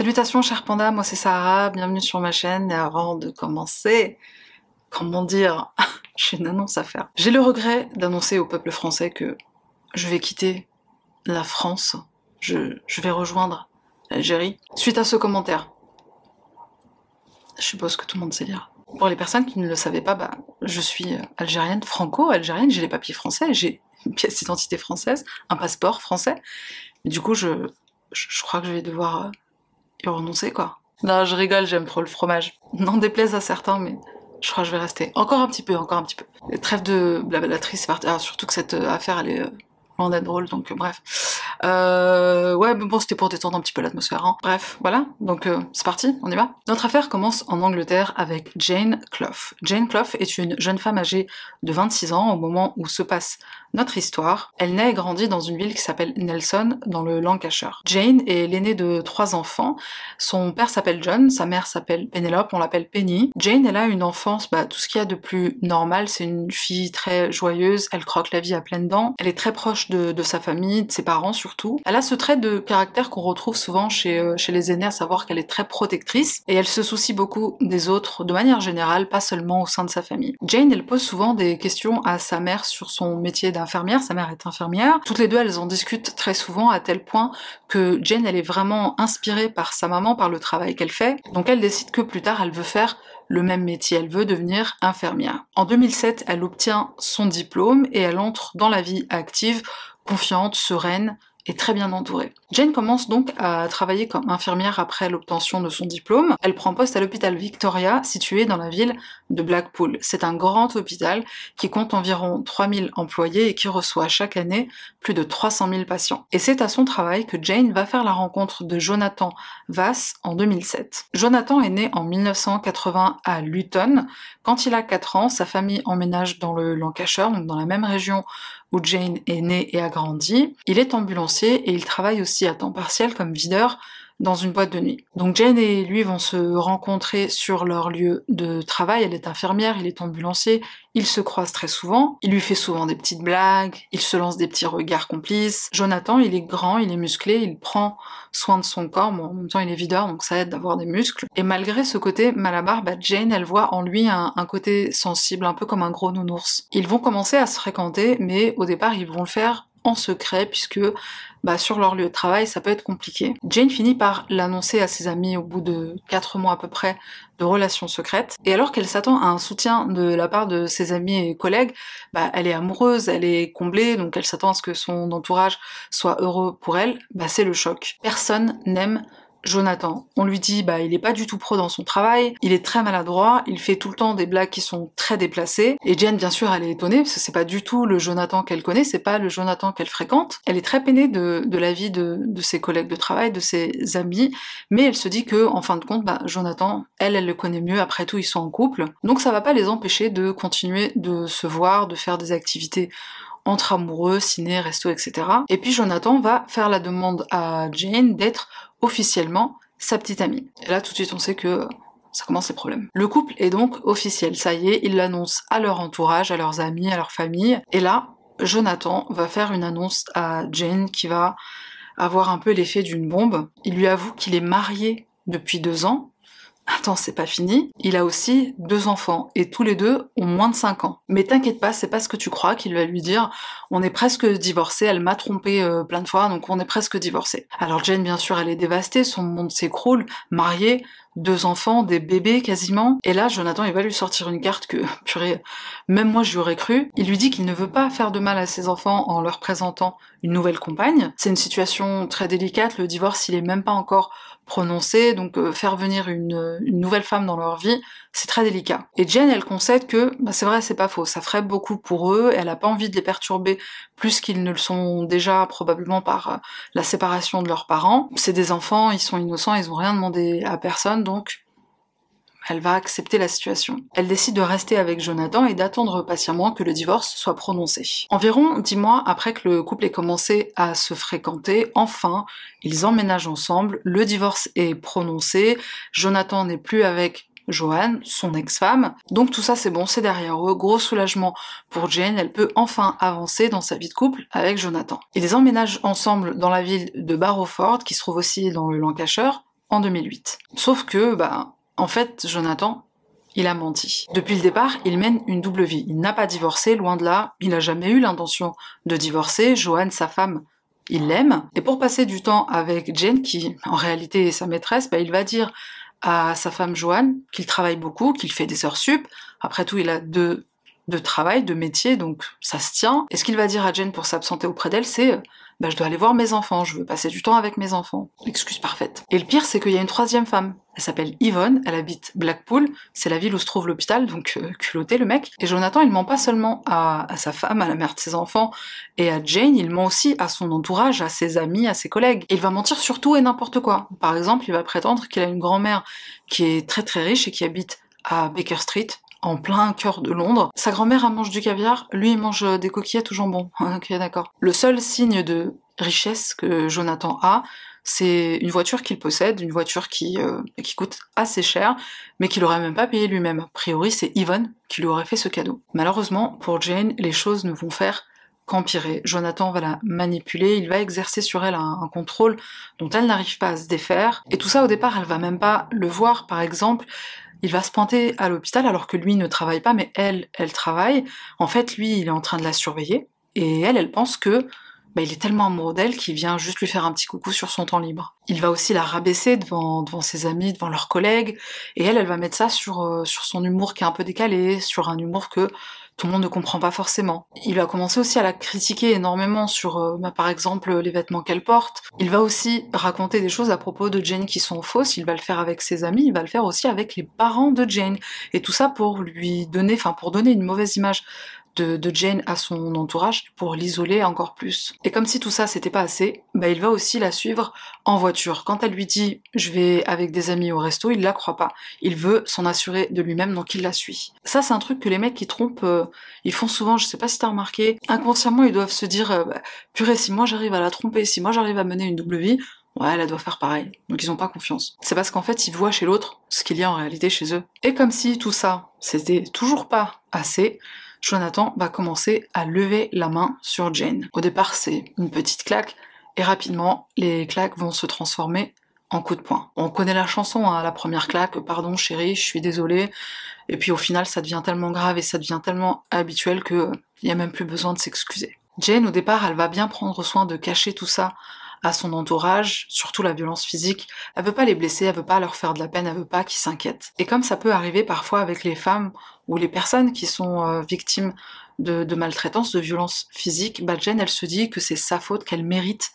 Salutations chers pandas, moi c'est Sarah, bienvenue sur ma chaîne et avant de commencer, comment dire, j'ai une annonce à faire. J'ai le regret d'annoncer au peuple français que je vais quitter la France, je, vais rejoindre l'Algérie suite à ce commentaire. Je suppose que tout le monde sait lire. Pour les personnes qui ne le savaient pas, bah, je suis algérienne, franco-algérienne, j'ai les papiers français, j'ai une pièce d'identité française, un passeport français. du coup, je, je, crois que je vais devoir euh, y renoncer, quoi. Non, je rigole, j'aime trop le fromage. N'en déplaise à certains, mais je crois que je vais rester. Encore un petit peu, encore un petit peu. Trêve de blablaterie, c'est parti. Alors, surtout que cette euh, affaire, elle est euh, loin d'être drôle, donc bref. Euh, ouais, mais bon, c'était pour détendre un petit peu l'atmosphère. Hein. Bref, voilà, donc euh, c'est parti, on y va. Notre affaire commence en Angleterre avec Jane Clough. Jane Clough est une jeune femme âgée de 26 ans au moment où se passe notre histoire. Elle naît et grandit dans une ville qui s'appelle Nelson, dans le Lancashire. Jane est l'aînée de trois enfants. Son père s'appelle John, sa mère s'appelle Penelope, on l'appelle Penny. Jane, elle a une enfance, bah, tout ce qu'il y a de plus normal. C'est une fille très joyeuse, elle croque la vie à pleines dents. Elle est très proche de, sa famille, de ses parents surtout. Elle a ce trait de caractère qu'on retrouve souvent chez, euh, chez les aînés, à savoir qu'elle est très protectrice et elle se soucie beaucoup des autres de manière générale, pas seulement au sein de sa famille. Jane, elle pose souvent des questions à sa mère sur son métier d'infirmière. Sa mère est infirmière. Toutes les deux, elles en discutent très souvent à tel point que Jane, elle est vraiment inspirée par sa maman, par le travail qu'elle fait. Donc elle décide que plus tard, elle veut faire le même métier, elle veut devenir infirmière. En 2007, elle obtient son diplôme et elle entre dans la vie active, confiante, sereine, très bien entourée. Jane commence donc à travailler comme infirmière après l'obtention de son diplôme. Elle prend poste à l'hôpital Victoria, situé dans la ville de Blackpool. C'est un grand hôpital qui compte environ 3000 employés et qui reçoit chaque année plus de 300 000 patients. Et c'est à son travail que Jane va faire la rencontre de Jonathan Vass en 2007. Jonathan est né en 1980 à Luton. Quand il a 4 ans, sa famille emménage dans le Lancashire, donc dans la même région où Jane est née et a grandi. Il est ambulancier et il travaille aussi à temps partiel comme videur dans une boîte de nuit. Donc Jane et lui vont se rencontrer sur leur lieu de travail. Elle est infirmière, il est ambulancier. Ils se croisent très souvent. Il lui fait souvent des petites blagues. Il se lance des petits regards complices. Jonathan, il est grand, il est musclé, il prend soin de son corps. Bon, en même temps, il est videur, donc ça aide d'avoir des muscles. Et malgré ce côté malabar, bah, Jane, elle voit en lui un, un côté sensible, un peu comme un gros nounours. Ils vont commencer à se fréquenter, mais au départ, ils vont le faire en secret puisque bah, sur leur lieu de travail ça peut être compliqué. Jane finit par l'annoncer à ses amis au bout de 4 mois à peu près de relations secrètes et alors qu'elle s'attend à un soutien de la part de ses amis et collègues, bah, elle est amoureuse, elle est comblée donc elle s'attend à ce que son entourage soit heureux pour elle, bah, c'est le choc. Personne n'aime Jonathan. On lui dit bah il est pas du tout pro dans son travail, il est très maladroit, il fait tout le temps des blagues qui sont très déplacées. Et Jen bien sûr elle est étonnée parce que c'est pas du tout le Jonathan qu'elle connaît, c'est pas le Jonathan qu'elle fréquente. Elle est très peinée de, de la vie de, de, ses collègues de travail, de ses amis, mais elle se dit que en fin de compte bah Jonathan, elle elle le connaît mieux. Après tout ils sont en couple, donc ça va pas les empêcher de continuer de se voir, de faire des activités entre amoureux, ciné, resto, etc. Et puis Jonathan va faire la demande à Jane d'être officiellement sa petite amie. Et là tout de suite on sait que ça commence les problèmes. Le couple est donc officiel, ça y est, ils l'annoncent à leur entourage, à leurs amis, à leur famille. Et là, Jonathan va faire une annonce à Jane qui va avoir un peu l'effet d'une bombe. Il lui avoue qu'il est marié depuis deux ans Attends, c'est pas fini. Il a aussi deux enfants et tous les deux ont moins de 5 ans. Mais t'inquiète pas, c'est pas ce que tu crois qu'il va lui dire. On est presque divorcés, elle m'a trompé euh, plein de fois, donc on est presque divorcés. Alors Jane, bien sûr, elle est dévastée, son monde s'écroule, mariée, deux enfants, des bébés quasiment. Et là, Jonathan, il va lui sortir une carte que, purée, même moi, j'y aurais cru. Il lui dit qu'il ne veut pas faire de mal à ses enfants en leur présentant une nouvelle compagne. C'est une situation très délicate. Le divorce, il est même pas encore prononcé, donc euh, faire venir une, nouvelle femme dans leur vie, c'est très délicat. Et Jen, elle concède que, bah, c'est vrai, c'est pas faux, ça ferait beaucoup pour eux, elle a pas envie de les perturber plus qu'ils ne le sont déjà probablement par euh, la séparation de leurs parents. C'est des enfants, ils sont innocents, ils ont rien demandé à personne, donc elle va accepter la situation. Elle décide de rester avec Jonathan et d'attendre patiemment que le divorce soit prononcé. Environ dix mois après que le couple ait commencé à se fréquenter, enfin, ils emménagent ensemble, le divorce est prononcé, Jonathan n'est plus avec Joanne, son ex-femme. Donc tout ça c'est bon, c'est derrière eux. Gros soulagement pour Jane, elle peut enfin avancer dans sa vie de couple avec Jonathan. Ils emménagent ensemble dans la ville de Barrowford, qui se trouve aussi dans le Lancashire, en 2008. Sauf que, bah, en fait, Jonathan, il a menti. Depuis le départ, il mène une double vie. Il n'a pas divorcé, loin de là. Il n'a jamais eu l'intention de divorcer. Joanne, sa femme, il l'aime. Et pour passer du temps avec Jane, qui en réalité est sa maîtresse, bah, il va dire à sa femme Joanne qu'il travaille beaucoup, qu'il fait des heures sup. Après tout, il a deux de travail, de métier, donc ça se tient. Et ce qu'il va dire à Jane pour s'absenter auprès d'elle, c'est bah, je dois aller voir mes enfants, je veux passer du temps avec mes enfants. Excuse parfaite. Et le pire, c'est qu'il y a une troisième femme. Elle s'appelle Yvonne, elle habite Blackpool, c'est la ville où se trouve l'hôpital, donc euh, culotté le mec. Et Jonathan, il ment pas seulement à, sa femme, à la mère de ses enfants et à Jane, il ment aussi à son entourage, à ses amis, à ses collègues. il va mentir sur tout et n'importe quoi. Par exemple, il va prétendre qu'il a une grand-mère qui est très très riche et qui habite à Baker Street, en plein cœur de Londres. Sa grand-mère mange du caviar, lui il mange euh, des coquillettes au jambon. ok, d'accord. Le seul signe de richesse que Jonathan a, c'est une voiture qu'il possède, une voiture qui, euh, qui coûte assez cher, mais qu'il aurait même pas payé lui-même. A priori, c'est Yvonne qui lui aurait fait ce cadeau. Malheureusement, pour Jane, les choses ne vont faire qu'empirer. Jonathan va la manipuler, il va exercer sur elle un, un contrôle dont elle n'arrive pas à se défaire. Et tout ça, au départ, elle va même pas le voir, par exemple il va se pointer à l'hôpital alors que lui ne travaille pas, mais elle, elle travaille. En fait, lui, il est en train de la surveiller. Et elle, elle pense que bah, il est tellement amoureux d'elle qu'il vient juste lui faire un petit coucou sur son temps libre. Il va aussi la rabaisser devant, devant ses amis, devant leurs collègues, et elle, elle va mettre ça sur, euh, sur son humour qui est un peu décalé, sur un humour que tout le monde ne comprend pas forcément. Il va commencer aussi à la critiquer énormément sur, euh, bah, par exemple, les vêtements qu'elle porte. Il va aussi raconter des choses à propos de Jane qui sont fausses. Il va le faire avec ses amis. Il va le faire aussi avec les parents de Jane. Et tout ça pour lui donner, enfin, pour donner une mauvaise image de, Jane à son entourage pour l'isoler encore plus. Et comme si tout ça c'était pas assez, bah il va aussi la suivre en voiture. Quand elle lui dit je vais avec des amis au resto, il la croit pas. Il veut s'en assurer de lui-même donc il la suit. Ça c'est un truc que les mecs qui trompent, euh, ils font souvent, je sais pas si t'as remarqué, inconsciemment ils doivent se dire euh, bah, purée si moi j'arrive à la tromper, si moi j'arrive à mener une double vie, Ouais, elle doit faire pareil. Donc ils ont pas confiance. C'est parce qu'en fait, ils voient chez l'autre ce qu'il y a en réalité chez eux. Et comme si tout ça, c'était toujours pas assez, Jonathan va commencer à lever la main sur Jane. Au départ, c'est une petite claque, et rapidement, les claques vont se transformer en coup de poing. On connaît la chanson, hein, la première claque, pardon chérie, je suis désolée. Et puis au final, ça devient tellement grave et ça devient tellement habituel que il n'y a même plus besoin de s'excuser. Jane, au départ, elle va bien prendre soin de cacher tout ça à son entourage, surtout la violence physique. Elle veut pas les blesser, elle veut pas leur faire de la peine, elle veut pas qu'ils s'inquiètent. Et comme ça peut arriver parfois avec les femmes ou les personnes qui sont euh, victimes de, maltraitance, de violence physique, bah Jen, elle se dit que c'est sa faute, qu'elle mérite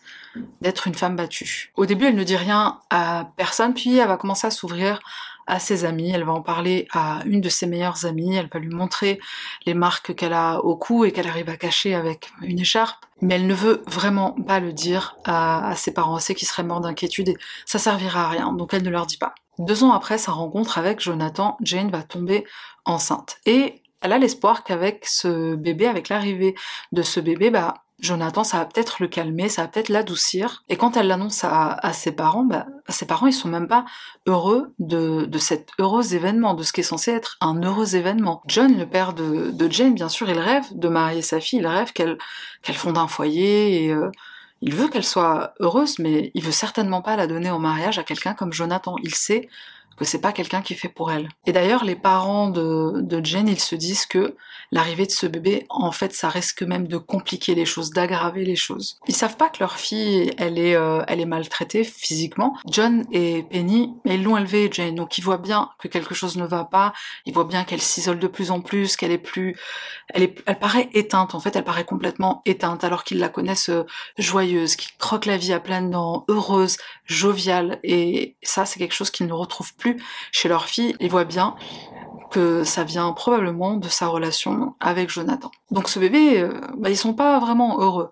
d'être une femme battue. Au début, elle ne dit rien à personne, puis elle va commencer à s'ouvrir à ses amis, elle va en parler à une de ses meilleures amies, elle va lui montrer les marques qu'elle a au cou et qu'elle arrive à cacher avec une écharpe, mais elle ne veut vraiment pas le dire à, ses parents, c'est qu'ils seraient morts d'inquiétude et ça servira à rien, donc elle ne leur dit pas. Deux ans après sa rencontre avec Jonathan, Jane va tomber enceinte. Et elle a l'espoir qu'avec ce bébé, avec l'arrivée de ce bébé, bah, Jonathan, ça va peut-être le calmer, ça va peut-être l'adoucir. Et quand elle l'annonce à, ses parents, bah, ses parents, ils sont même pas heureux de, de cet heureux événement, de ce qui est censé être un heureux événement. John, le père de, de Jane, bien sûr, il rêve de marier sa fille, il rêve qu'elle qu'elle fonde un foyer et euh, il veut qu'elle soit heureuse, mais il veut certainement pas la donner en mariage à quelqu'un comme Jonathan. Il sait que c'est pas quelqu'un qui est fait pour elle. Et d'ailleurs, les parents de, de ils se disent que l'arrivée de ce bébé, en fait, ça risque même de compliquer les choses, d'aggraver les choses. Ils savent pas que leur fille, elle est, euh, elle est maltraitée physiquement. John et Penny, ils l'ont élevée, Jane, donc ils voient bien que quelque chose ne va pas. Ils voient bien qu'elle s'isole de plus en plus, qu'elle est plus, elle est, elle paraît éteinte. En fait, elle paraît complètement éteinte, alors qu'ils la connaissent euh, joyeuse, qui croque la vie à pleines dents, heureuse, joviale. Et ça, c'est quelque chose qu'ils ne retrouvent plus chez leur fille, ils voient bien que ça vient probablement de sa relation avec Jonathan. Donc ce bébé, euh, bah, ils sont pas vraiment heureux.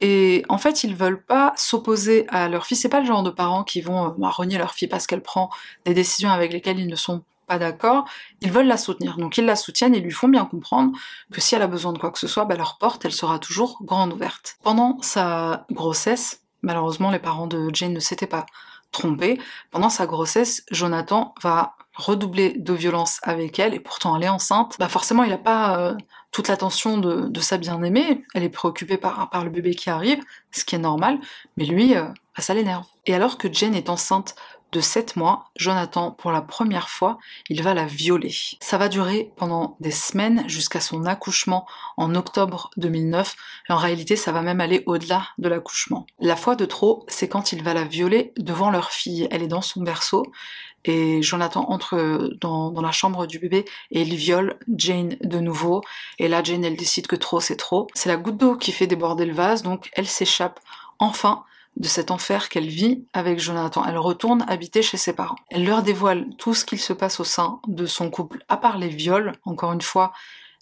Et en fait, ils veulent pas s'opposer à leur fille. C'est pas le genre de parents qui vont euh, bah, renier leur fille parce qu'elle prend des décisions avec lesquelles ils ne sont pas d'accord. Ils veulent la soutenir. Donc ils la soutiennent et lui font bien comprendre que si elle a besoin de quoi que ce soit, bah, leur porte, elle sera toujours grande ouverte. Pendant sa grossesse, malheureusement, les parents de Jane ne s'étaient pas trompée. Pendant sa grossesse, Jonathan va redoubler de violence avec elle et pourtant elle est enceinte. Bah forcément, il n'a pas euh, toute l'attention de, sa bien-aimée. Elle est préoccupée par, le bébé qui arrive, ce qui est normal. Mais lui, euh, bah, ça l'énerve. Et alors que Jane est enceinte de 7 mois, Jonathan, pour la première fois, il va la violer. Ça va durer pendant des semaines jusqu'à son accouchement en octobre 2009. Et en réalité, ça va même aller au-delà de l'accouchement. La fois de trop, c'est quand il va la violer devant leur fille. Elle est dans son berceau et Jonathan entre dans, dans, la chambre du bébé et il viole Jane de nouveau. Et là, Jane, elle décide que trop, c'est trop. C'est la goutte d'eau qui fait déborder le vase, donc elle s'échappe enfin de cet enfer qu'elle vit avec Jonathan. Elle retourne habiter chez ses parents. Elle leur dévoile tout ce qu'il se passe au sein de son couple, à part les viols. Encore une fois,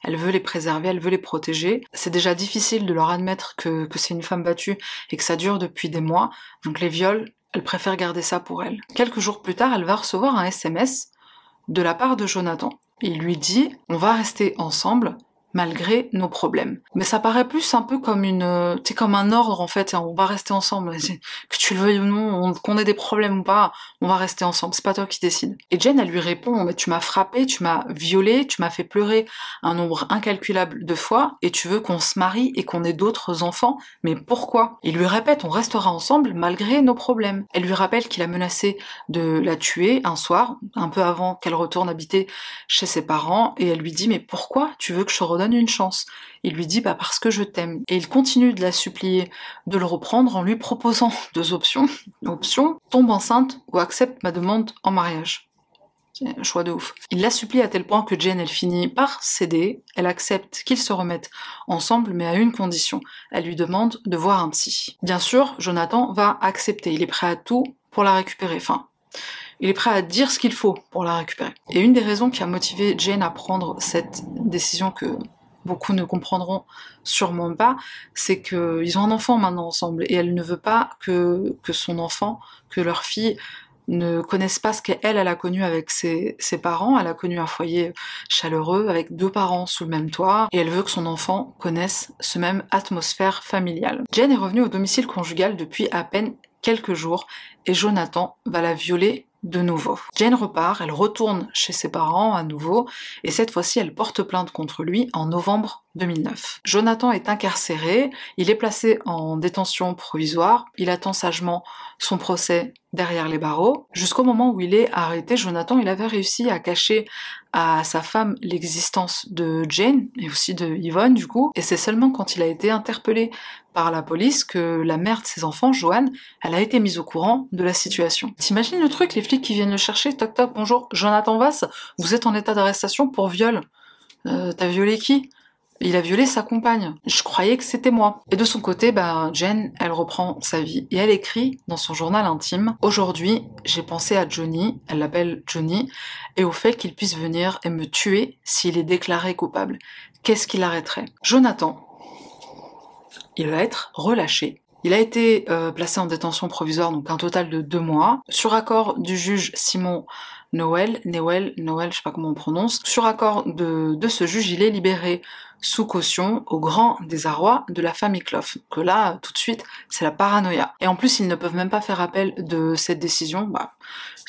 elle veut les préserver, elle veut les protéger. C'est déjà difficile de leur admettre que, c'est une femme battue et que ça dure depuis des mois. Donc les viols, elle préfère garder ça pour elle. Quelques jours plus tard, elle va recevoir un SMS de la part de Jonathan. Il lui dit On va rester ensemble, malgré nos problèmes. Mais ça paraît plus un peu comme une, euh, c'est comme un ordre en fait. On va rester ensemble, que tu le veuilles ou non, qu'on ait des problèmes ou pas, on va rester ensemble. C'est pas toi qui décide. Et Jen, elle lui répond mais tu m'as frappé, tu m'as violé, tu m'as fait pleurer un nombre incalculable de fois, et tu veux qu'on se marie et qu'on ait d'autres enfants. Mais pourquoi? Il lui répète on restera ensemble malgré nos problèmes. Elle lui rappelle qu'il a menacé de la tuer un soir, un peu avant qu'elle retourne habiter chez ses parents, et elle lui dit mais pourquoi? Tu veux que je redonne une chance. Il lui dit bah parce que je t'aime. Et il continue de la supplier de le reprendre en lui proposant deux options. Option, tombe enceinte ou accepte ma demande en mariage. Un choix de ouf. Il la supplie à tel point que Jane, elle finit par céder, elle accepte qu'ils se remettent ensemble, mais à une condition. Elle lui demande de voir un psy. Bien sûr, Jonathan va accepter, il est prêt à tout pour la récupérer. Enfin, il est prêt à dire ce qu'il faut pour la récupérer. Et une des raisons qui a motivé Jane à prendre cette décision que beaucoup ne comprendront sûrement pas, c'est qu'ils ont un enfant maintenant ensemble et elle ne veut pas que, que son enfant, que leur fille ne connaisse pas ce qu'elle, elle a connu avec ses, ses, parents. Elle a connu un foyer chaleureux avec deux parents sous le même toit et elle veut que son enfant connaisse ce même atmosphère familiale. Jane est revenue au domicile conjugal depuis à peine quelques jours et Jonathan va la violer de nouveau. Jane repart, elle retourne chez ses parents à nouveau, et cette fois-ci elle porte plainte contre lui en novembre 2009. Jonathan est incarcéré, il est placé en détention provisoire, il attend sagement son procès derrière les barreaux. Jusqu'au moment où il est arrêté, Jonathan, il avait réussi à cacher à sa femme l'existence de Jane et aussi de Yvonne du coup, et c'est seulement quand il a été interpellé par la police que la mère de ses enfants, Joanne, elle a été mise au courant de la situation. T'imagines le truc, les flics qui viennent le chercher, toc toc, bonjour, Jonathan Vass, vous êtes en état d'arrestation pour viol. Euh, T'as violé qui? Il a violé sa compagne. Je croyais que c'était moi. Et de son côté, bah, Jen, elle reprend sa vie. Et elle écrit dans son journal intime, Aujourd'hui, j'ai pensé à Johnny, elle l'appelle Johnny, et au fait qu'il puisse venir et me tuer s'il est déclaré coupable. Qu'est-ce qui l'arrêterait Jonathan, il va être relâché. Il a été euh, placé en détention provisoire, donc un total de deux mois, sur accord du juge Simon Noël, Noël, Noël, je sais pas comment on prononce. Sur accord de, de ce juge, il est libéré sous caution au grand désarroi de la famille Clough. Que là, tout de suite, c'est la paranoïa. Et en plus, ils ne peuvent même pas faire appel de cette décision. Bah,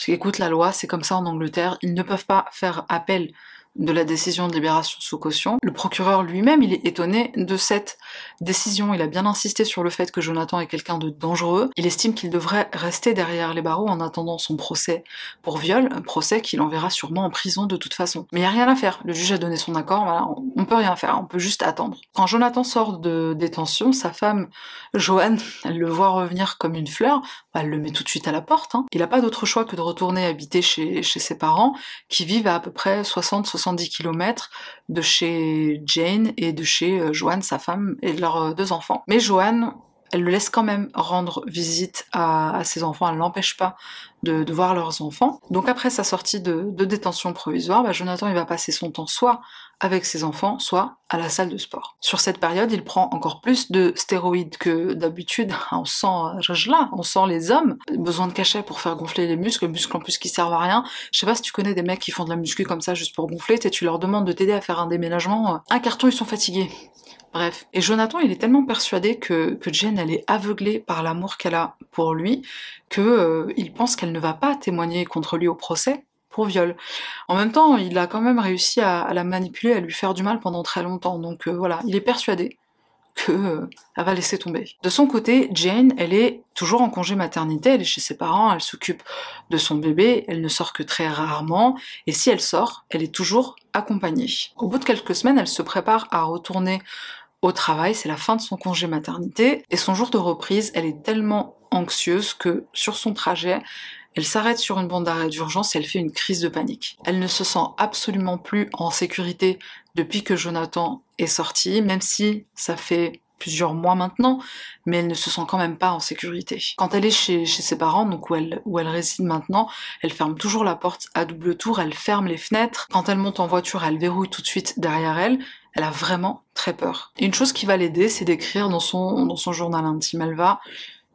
écoute, la loi, c'est comme ça en Angleterre. Ils ne peuvent pas faire appel de la décision de libération sous caution. Le procureur lui-même, il est étonné de cette décision. Il a bien insisté sur le fait que Jonathan est quelqu'un de dangereux. Il estime qu'il devrait rester derrière les barreaux en attendant son procès pour viol, un procès qu'il enverra sûrement en prison de toute façon. Mais il n'y a rien à faire. Le juge a donné son accord, voilà, on peut rien faire, on peut juste attendre. Quand Jonathan sort de détention, sa femme, Joanne, le voit revenir comme une fleur, bah, elle le met tout de suite à la porte. Hein. Il n'a pas d'autre choix que de retourner habiter chez, chez ses parents, qui vivent à à peu près 60-70 70 km de chez Jane et de chez euh, Joanne, sa femme, et leurs euh, deux enfants. Mais Joanne, elle le laisse quand même rendre visite à, ses enfants, elle l'empêche pas de, voir leurs enfants. Donc après sa sortie de, détention provisoire, bah, Jonathan il va passer son temps soit avec ses enfants, soit à la salle de sport. Sur cette période, il prend encore plus de stéroïdes que d'habitude. On sent, là, on sent les hommes, besoin de cachet pour faire gonfler les muscles, muscles en plus qui servent à rien. Je sais pas si tu connais des mecs qui font de la muscu comme ça juste pour gonfler, tu leur demandes de t'aider à faire un déménagement, un carton ils sont fatigués. Bref. Et Jonathan, il est tellement persuadé que, que Jen, elle est aveuglée par l'amour qu'elle a pour lui, que euh, il pense qu'elle ne va pas témoigner contre lui au procès pour viol. En même temps, il a quand même réussi à, la manipuler, à lui faire du mal pendant très longtemps. Donc euh, voilà, il est persuadé que euh, elle va laisser tomber. De son côté, Jane, elle est toujours en congé maternité, elle est chez ses parents, elle s'occupe de son bébé, elle ne sort que très rarement, et si elle sort, elle est toujours accompagnée. Au bout de quelques semaines, elle se prépare à retourner au travail, c'est la fin de son congé maternité, et son jour de reprise, elle est tellement anxieuse que sur son trajet, elle s'arrête sur une bande d'arrêt d'urgence et elle fait une crise de panique. Elle ne se sent absolument plus en sécurité depuis que Jonathan est sorti, même si ça fait plusieurs mois maintenant, mais elle ne se sent quand même pas en sécurité. Quand elle est chez, ses parents, donc où elle, où elle réside maintenant, elle ferme toujours la porte à double tour, elle ferme les fenêtres. Quand elle monte en voiture, elle verrouille tout de suite derrière elle. Elle a vraiment très peur. Une chose qui va l'aider, c'est d'écrire dans son, journal intime. Elle va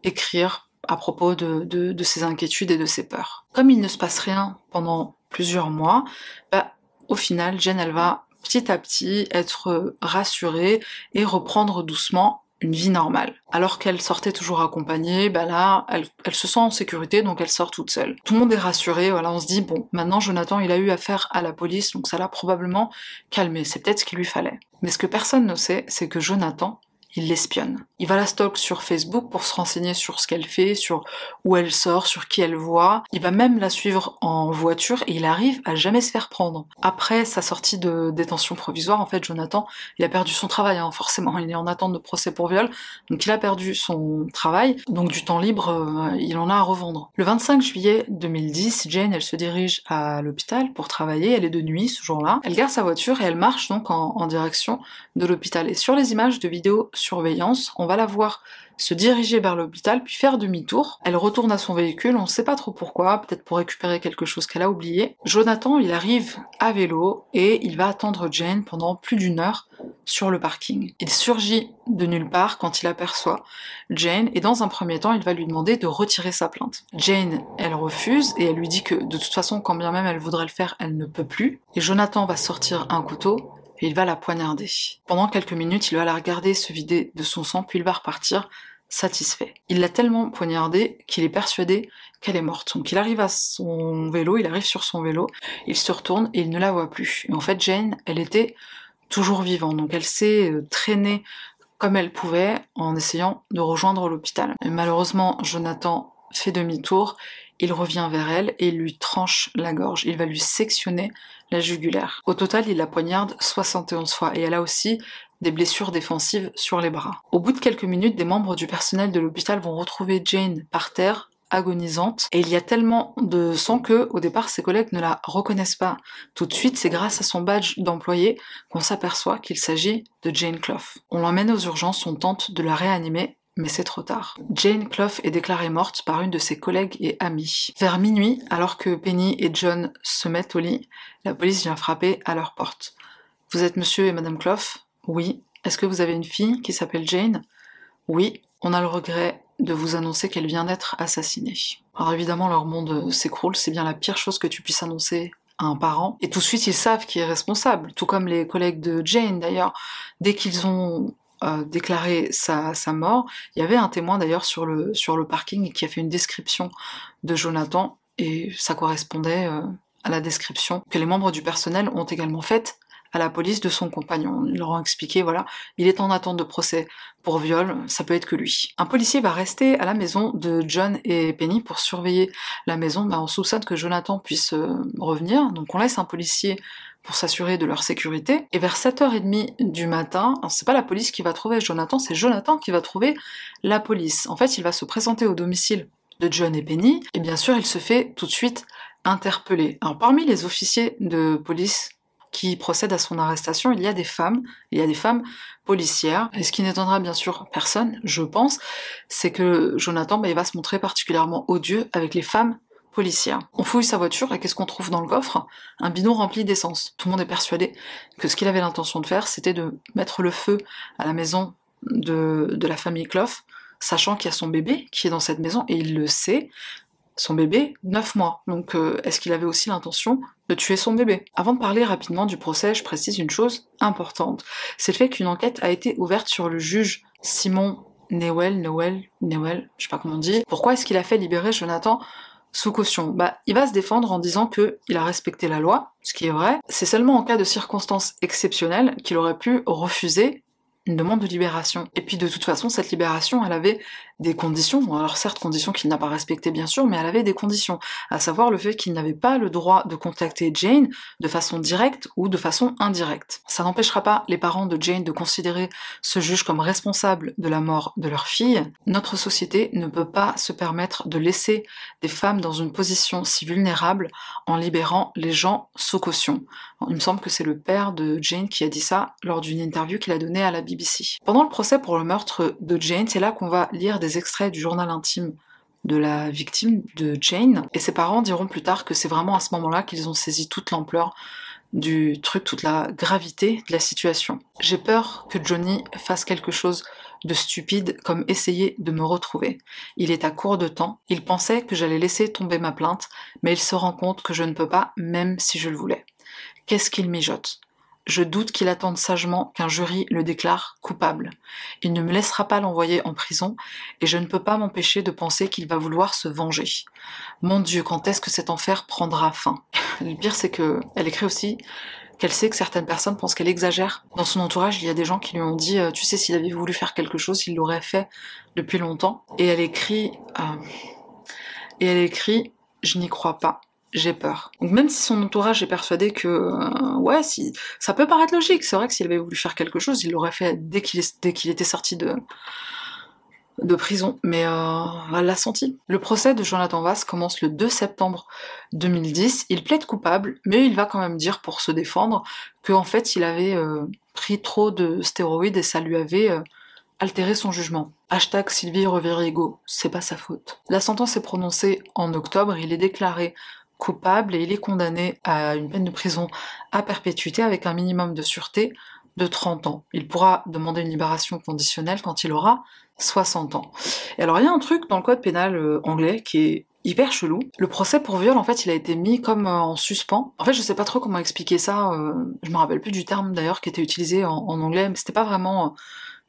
écrire à propos de, de, ses inquiétudes et de ses peurs. Comme il ne se passe rien pendant plusieurs mois, bah, au final, Jen, elle va petit à petit être rassurée et reprendre doucement une vie normale. Alors qu'elle sortait toujours accompagnée, bah là, elle, elle, se sent en sécurité, donc elle sort toute seule. Tout le monde est rassuré, voilà, on se dit, bon, maintenant Jonathan, il a eu affaire à la police, donc ça l'a probablement calmé, c'est peut-être ce qu'il lui fallait. Mais ce que personne ne sait, c'est que Jonathan, il l'espionne. Il va la stalk sur Facebook pour se renseigner sur ce qu'elle fait, sur où elle sort, sur qui elle voit. Il va même la suivre en voiture et il arrive à jamais se faire prendre. Après sa sortie de détention provisoire, en fait, Jonathan, il a perdu son travail, hein, forcément. Il est en attente de procès pour viol, donc il a perdu son travail. Donc du temps libre, euh, il en a à revendre. Le 25 juillet 2010, Jane, elle se dirige à l'hôpital pour travailler. Elle est de nuit ce jour-là. Elle garde sa voiture et elle marche donc en, en direction de l'hôpital. Et sur les images de vidéo surveillance, on va la voir se diriger vers l'hôpital puis faire demi-tour. Elle retourne à son véhicule, on ne sait pas trop pourquoi, peut-être pour récupérer quelque chose qu'elle a oublié. Jonathan, il arrive à vélo et il va attendre Jane pendant plus d'une heure sur le parking. Il surgit de nulle part quand il aperçoit Jane et dans un premier temps, il va lui demander de retirer sa plainte. Jane, elle refuse et elle lui dit que de toute façon, quand bien même elle voudrait le faire, elle ne peut plus. Et Jonathan va sortir un couteau et il va la poignarder. Pendant quelques minutes, il va la regarder se vider de son sang, puis il va repartir satisfait. Il l'a tellement poignardée qu'il est persuadé qu'elle est morte. Donc il arrive à son vélo, il arrive sur son vélo, il se retourne et il ne la voit plus. Et en fait, Jane, elle était toujours vivante, donc elle s'est euh, traînée comme elle pouvait en essayant de rejoindre l'hôpital. Malheureusement, Jonathan fait demi-tour, il revient vers elle et lui tranche la gorge. Il va lui sectionner la jugulaire. Au total, il la poignarde 71 fois et elle a aussi des blessures défensives sur les bras. Au bout de quelques minutes, des membres du personnel de l'hôpital vont retrouver Jane par terre agonisante et il y a tellement de sang que au départ ses collègues ne la reconnaissent pas. Tout de suite, c'est grâce à son badge d'employé qu'on s'aperçoit qu'il s'agit de Jane Clough. On l'emmène aux urgences, on tente de la réanimer mais c'est trop tard. Jane Clough est déclarée morte par une de ses collègues et amies. Vers minuit, alors que Penny et John se mettent au lit, la police vient frapper à leur porte. Vous êtes monsieur et madame Clough? Oui. Est-ce que vous avez une fille qui s'appelle Jane? Oui. On a le regret de vous annoncer qu'elle vient d'être assassinée. Alors évidemment, leur monde s'écroule, c'est bien la pire chose que tu puisses annoncer à un parent. Et tout de suite, ils savent qui est responsable, tout comme les collègues de Jane d'ailleurs. Dès qu'ils ont euh, déclaré sa, sa, mort. Il y avait un témoin d'ailleurs sur le, sur le parking qui a fait une description de Jonathan et ça correspondait euh, à la description que les membres du personnel ont également faite à la police de son compagnon. Ils leur ont expliqué, voilà, il est en attente de procès pour viol, ça peut être que lui. Un policier va rester à la maison de John et Penny pour surveiller la maison. Bah, on soupçonne que Jonathan puisse euh, revenir, donc on laisse un policier pour s'assurer de leur sécurité. Et vers 7h30 du matin, c'est pas la police qui va trouver Jonathan, c'est Jonathan qui va trouver la police. En fait, il va se présenter au domicile de John et Penny, et bien sûr, il se fait tout de suite interpeller. Alors, parmi les officiers de police qui procèdent à son arrestation, il y a des femmes, il y a des femmes policières, et ce qui n'étonnera bien sûr personne, je pense, c'est que Jonathan, bah, il va se montrer particulièrement odieux avec les femmes On fouille sa voiture et qu'est-ce qu'on trouve dans le coffre? Un bidon rempli d'essence. Tout le monde est persuadé que ce qu'il avait l'intention de faire, c'était de mettre le feu à la maison de, de la famille Clough, sachant qu'il y a son bébé qui est dans cette maison et il le sait. Son bébé, 9 mois. Donc euh, est-ce qu'il avait aussi l'intention de tuer son bébé? Avant de parler rapidement du procès, je précise une chose importante. C'est le fait qu'une enquête a été ouverte sur le juge Simon Newell, Newell, Newell, je sais pas comment on dit. Pourquoi est-ce qu'il a fait libérer Jonathan sous caution Bah, il va se défendre en disant que il a respecté la loi, ce qui est vrai. C'est seulement en cas de circonstances exceptionnelles qu'il aurait pu refuser une demande de libération. Et puis de toute façon, cette libération, elle avait des conditions, alors certes conditions qu'il n'a pas respectées bien sûr, mais elle avait des conditions, à savoir le fait qu'il n'avait pas le droit de contacter Jane de façon directe ou de façon indirecte. Ça n'empêchera pas les parents de Jane de considérer ce juge comme responsable de la mort de leur fille. Notre société ne peut pas se permettre de laisser des femmes dans une position si vulnérable en libérant les gens sous caution. Il me semble que c'est le père de Jane qui a dit ça lors d'une interview qu'il a donnée à la Pendant le procès pour le meurtre de Jane, c'est là qu'on va lire des extraits du journal intime de la victime de Jane, et ses parents diront plus tard que c'est vraiment à ce moment-là qu'ils ont saisi toute l'ampleur du truc, toute la gravité de la situation. J'ai peur que Johnny fasse quelque chose de stupide comme essayer de me retrouver. Il est à court de temps, il pensait que j'allais laisser tomber ma plainte, mais il se rend compte que je ne peux pas, même si je le voulais. Qu'est-ce qu'il mijote? Je doute qu'il attende sagement qu'un jury le déclare coupable. Il ne me laissera pas l'envoyer en prison, et je ne peux pas m'empêcher de penser qu'il va vouloir se venger. Mon Dieu, quand est-ce que cet enfer prendra fin? Le pire, c'est que elle écrit aussi qu'elle sait que certaines personnes pensent qu'elle exagère. Dans son entourage, il y a des gens qui lui ont dit, euh, tu sais, s'il avait voulu faire quelque chose, il l'aurait fait depuis longtemps. Et elle écrit, euh, et elle écrit, je n'y crois pas j'ai peur. Donc même si son entourage est persuadé que euh, ouais, si ça peut paraître logique, c'est vrai que s'il avait voulu faire quelque chose, il l'aurait fait dès qu'il était sorti de de prison, mais euh, elle l'a senti. Le procès de Jonathan Vass commence le 2 septembre 2010. Il plaide coupable, mais il va quand même dire pour se défendre qu'en fait il avait euh, pris trop de stéroïdes et ça lui avait euh, altéré son jugement. Hashtag Sylvie Reverigo, c'est pas sa faute. La sentence est prononcée en octobre, il est déclaré coupable et il est condamné à une peine de prison à perpétuité avec un minimum de sûreté de 30 ans. Il pourra demander une libération conditionnelle quand il aura 60 ans. Et alors il y a un truc dans le code pénal euh, anglais qui est hyper chelou. Le procès pour viol, en fait, il a été mis comme euh, en suspens. En fait, je sais pas trop comment expliquer ça. Euh, je me rappelle plus du terme d'ailleurs qui était utilisé en, en anglais, mais c'était pas vraiment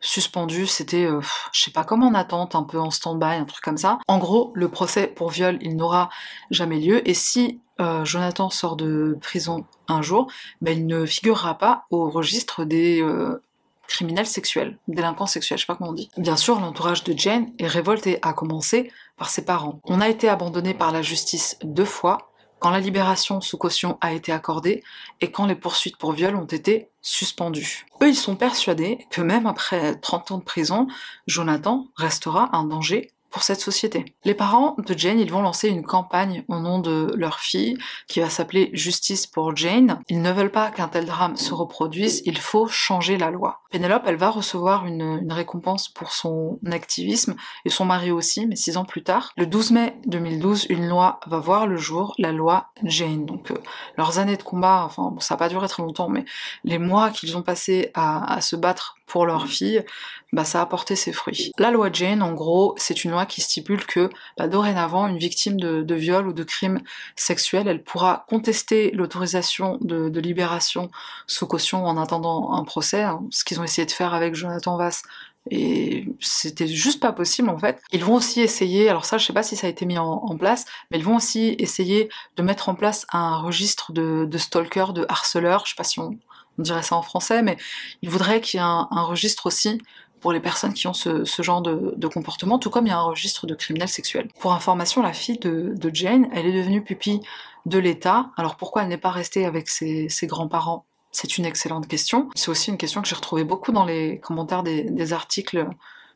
suspendu, c'était, euh, je sais pas, comme en attente, un peu en stand-by, un truc comme ça. En gros, le procès pour viol, il n'aura jamais lieu, et si euh, Jonathan sort de prison un jour, ben, il ne figurera pas au registre des euh, criminels sexuels, délinquants sexuels, je sais pas comment on dit. Bien sûr, l'entourage de Jane est révolté, à commencer par ses parents. On a été abandonné par la justice deux fois, quand la libération sous caution a été accordée et quand les poursuites pour viol ont été suspendues. Eux, ils sont persuadés que même après 30 ans de prison, Jonathan restera un danger pour cette société. Les parents de Jane, ils vont lancer une campagne au nom de leur fille qui va s'appeler Justice pour Jane. Ils ne veulent pas qu'un tel drame se reproduise, il faut changer la loi. Pénélope, elle va recevoir une, récompense pour son activisme et son mari aussi, mais six ans plus tard. Le 12 mai 2012, une loi va voir le jour, la loi Jane. Donc euh, leurs années de combat, enfin ça n'a pas duré très longtemps, mais les mois qu'ils ont passés à, à se battre pour leur fille, bah, ça a porté ses fruits. La loi Jane, en gros, c'est une loi qui stipule que bah, dorénavant, une victime de, viol ou de crime sexuel, elle pourra contester l'autorisation de, libération sous caution en attendant un procès, hein, ce qu'ils ont essayé de faire avec Jonathan Vass. Et c'était juste pas possible en fait. Ils vont aussi essayer, alors ça je sais pas si ça a été mis en, place, mais ils vont aussi essayer de mettre en place un registre de, de stalkers, de harceleurs, je sais pas si on, on dirait ça en français, mais il voudrait qu'il y ait un, registre aussi pour les personnes qui ont ce, genre de, comportement, tout comme il y a un registre de criminels sexuels. Pour information, la fille de, Jane, elle est devenue pupille de l'État. Alors pourquoi elle n'est pas restée avec ses, grands-parents? C'est une excellente question. C'est aussi une question que j'ai retrouvée beaucoup dans les commentaires des, des articles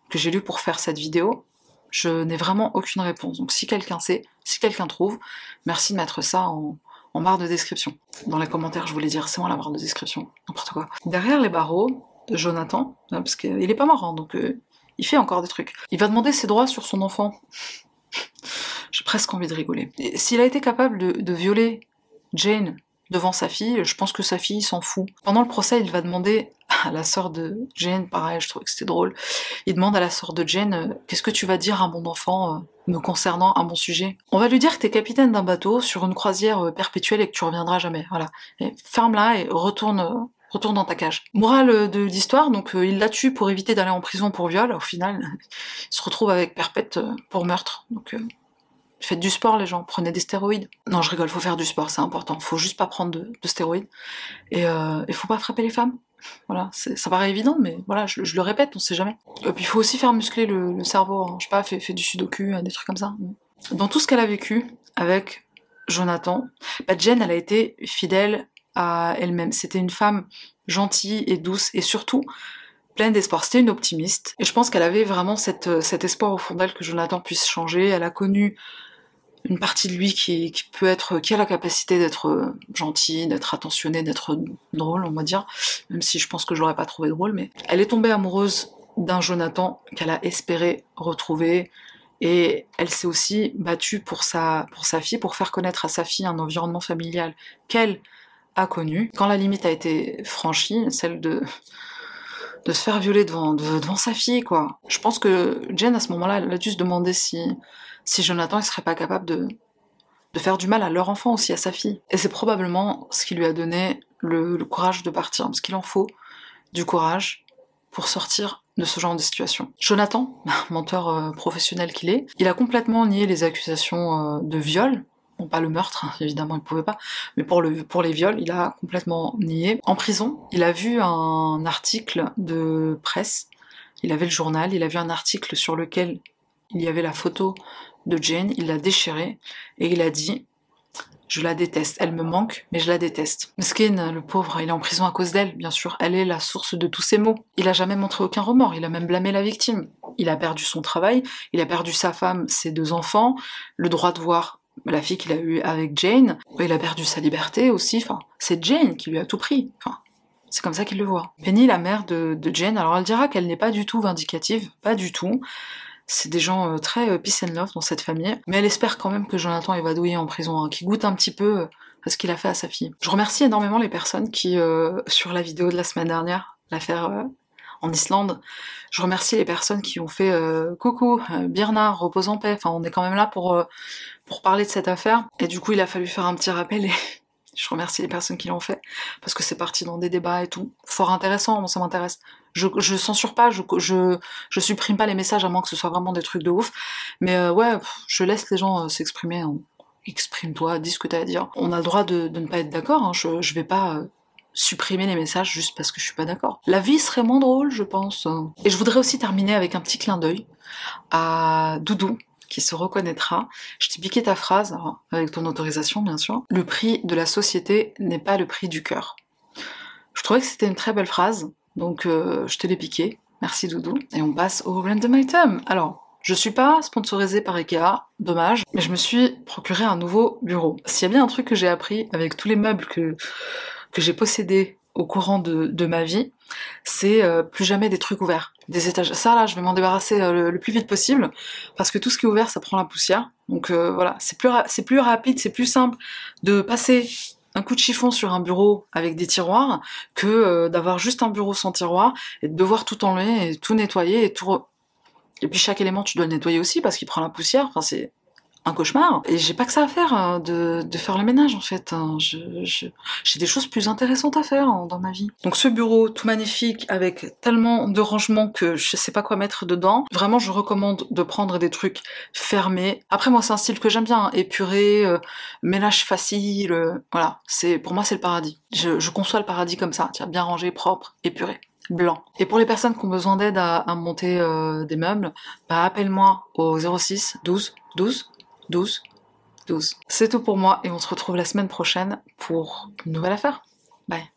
que j'ai lus pour faire cette vidéo. Je n'ai vraiment aucune réponse. Donc si quelqu'un sait, si quelqu'un trouve, merci de mettre ça en, en barre de description. Dans les commentaires, je voulais dire, c'est moi la barre de description, n'importe quoi. Derrière les barreaux, Jonathan, hein, parce qu'il est pas marrant, donc euh, il fait encore des trucs. Il va demander ses droits sur son enfant. J'ai presque envie de rigoler. S'il a été capable de violer Jane devant sa fille, je pense que sa fille s'en fout. Pendant le procès, il va demander à la sœur de Jane, pareil, je trouvais que c'était drôle, il demande à la sœur de Jane, euh, qu'est-ce que tu vas dire à mon enfant euh, me concernant à mon sujet? On va lui dire que t'es capitaine d'un bateau sur une croisière euh, perpétuelle et que tu reviendras jamais, voilà. ferme-la et retourne... Retourne dans ta cage. Morale de l'histoire, donc il la tue pour éviter d'aller en prison pour viol. Au final, il se retrouve avec perpète pour meurtre. Donc Faites du sport, les gens. Prenez des stéroïdes. Non, je rigole. Faut faire du sport, c'est important. Faut juste pas prendre de, stéroïdes. Et euh, il faut pas frapper les femmes. Voilà, ça paraît évident, mais voilà, je, le répète, on sait jamais. Et puis il faut aussi faire muscler le, cerveau, hein. je sais pas, fait, du sudoku, des trucs comme ça. Dans tout ce qu'elle a vécu avec Jonathan, bah Jen, elle a été fidèle à elle-même. C'était une femme gentille et douce, et surtout pleine d'espoir. C'était une optimiste, et je pense qu'elle avait vraiment cette, cet espoir au fond d'elle que Jonathan puisse changer. Elle a connu une partie de lui qui, peut être, qui a la capacité d'être euh, gentil, d'être attentionné, d'être drôle, on va dire, même si je pense que je l'aurais pas trouvé drôle, mais elle est tombée amoureuse d'un Jonathan qu'elle a espéré retrouver, et elle s'est aussi battue pour sa, fille, pour faire connaître à sa fille un environnement familial qu'elle a connu. Quand la limite a été franchie, celle de, de se faire violer devant, devant sa fille, quoi. Je pense que Jen, à ce moment-là, elle a dû se demander si, si Jonathan, il serait pas capable de, de faire du mal à leur enfant aussi, à sa fille. Et c'est probablement ce qui lui a donné le, courage de partir, parce qu'il en faut du courage pour sortir de ce genre de situation. Jonathan, menteur euh, professionnel qu'il est, il a complètement nié les accusations euh, de viol. Bon, pas le meurtre, hein, évidemment, il pouvait pas, mais pour, le, pour les viols, il a complètement nié. En prison, il a vu un article de presse, il avait le journal, il a vu un article sur lequel il y avait la photo de Jane, il l'a déchirée et il a dit je la déteste, elle me manque, mais je la déteste. Meskin, le pauvre, il est en prison à cause d'elle, bien sûr. Elle est la source de tous ses maux. Il a jamais montré aucun remords, il a même blâmé la victime. Il a perdu son travail, il a perdu sa femme, ses deux enfants, le droit de voir la fille qu'il a eue avec Jane, il a perdu sa liberté aussi, enfin, c'est Jane qui lui a tout pris. Enfin, c'est comme ça qu'il le voit. Penny, la mère de, de Jane, alors elle dira qu'elle n'est pas du tout vindicative, pas du tout. C'est des gens euh, très euh, peace and love dans cette famille. Mais elle espère quand même que Jonathan est en prison, hein, qu'il goûte un petit peu euh, à ce qu'il a fait à sa fille. Je remercie énormément les personnes qui, sur la vidéo de la semaine dernière, l'affaire en Islande, je remercie les personnes qui ont fait coucou, Birna, repose en paix. Enfin, on est quand même là pour, pour parler de cette affaire. Et du coup, il a fallu faire un petit rappel et je remercie les personnes qui l'ont fait parce que c'est parti dans des débats et tout. Fort intéressant, ça m'intéresse. Je, je censure pas, je, je, supprime pas les messages à moins que ce soit vraiment des trucs de ouf. Mais euh, ouais, je laisse les gens euh, s'exprimer. Hein. Exprime-toi, dis ce que t'as à dire. On a le droit de, ne pas être d'accord. Hein. Je, je vais pas euh, supprimer les messages juste parce que je suis pas d'accord. La vie serait moins drôle, je pense. Et je voudrais aussi terminer avec un petit clin d'œil à Doudou, qui se reconnaîtra. Je t'ai piqué ta phrase, avec ton autorisation bien sûr. Le prix de la société n'est pas le prix du cœur. Je trouvais que c'était une très belle phrase, donc euh, je te l'ai piqué. Merci Doudou. Et on passe au random item. Alors, je suis pas sponsorisée par Ikea, dommage, mais je me suis procuré un nouveau bureau. S'il y a bien un truc que j'ai appris avec tous les meubles que, que j'ai possédés au courant de, ma vie, c'est euh, plus jamais des trucs ouverts, des étages. Ça là, je vais m'en débarrasser euh, le, plus vite possible parce que tout ce qui est ouvert, ça prend la poussière. Donc euh, voilà, c'est plus c'est plus rapide, c'est plus simple de passer un coup de chiffon sur un bureau avec des tiroirs que d'avoir juste un bureau sans tiroir et de devoir tout enlever et tout nettoyer et tout et puis chaque élément tu dois le nettoyer aussi parce qu'il prend la poussière. Enfin c'est un cauchemar. Et j'ai pas que ça à faire hein, de, de, faire le ménage en fait. Hein. J'ai des choses plus intéressantes à faire hein, dans ma vie. Donc ce bureau tout magnifique avec tellement de rangements que je sais pas quoi mettre dedans. Vraiment, je recommande de prendre des trucs fermés. Après moi, c'est un style que j'aime bien, épuré, euh, ménage facile. Euh, voilà, c'est pour moi c'est le paradis. Je, je, conçois le paradis comme ça, tiens, bien rangé, propre, épuré blanc. Et pour les personnes qui ont besoin d'aide à, à, monter euh, des meubles, bah appelle-moi au 06 12 12 12, 12. C'est tout pour moi et on se retrouve la semaine prochaine pour une nouvelle affaire. Bye.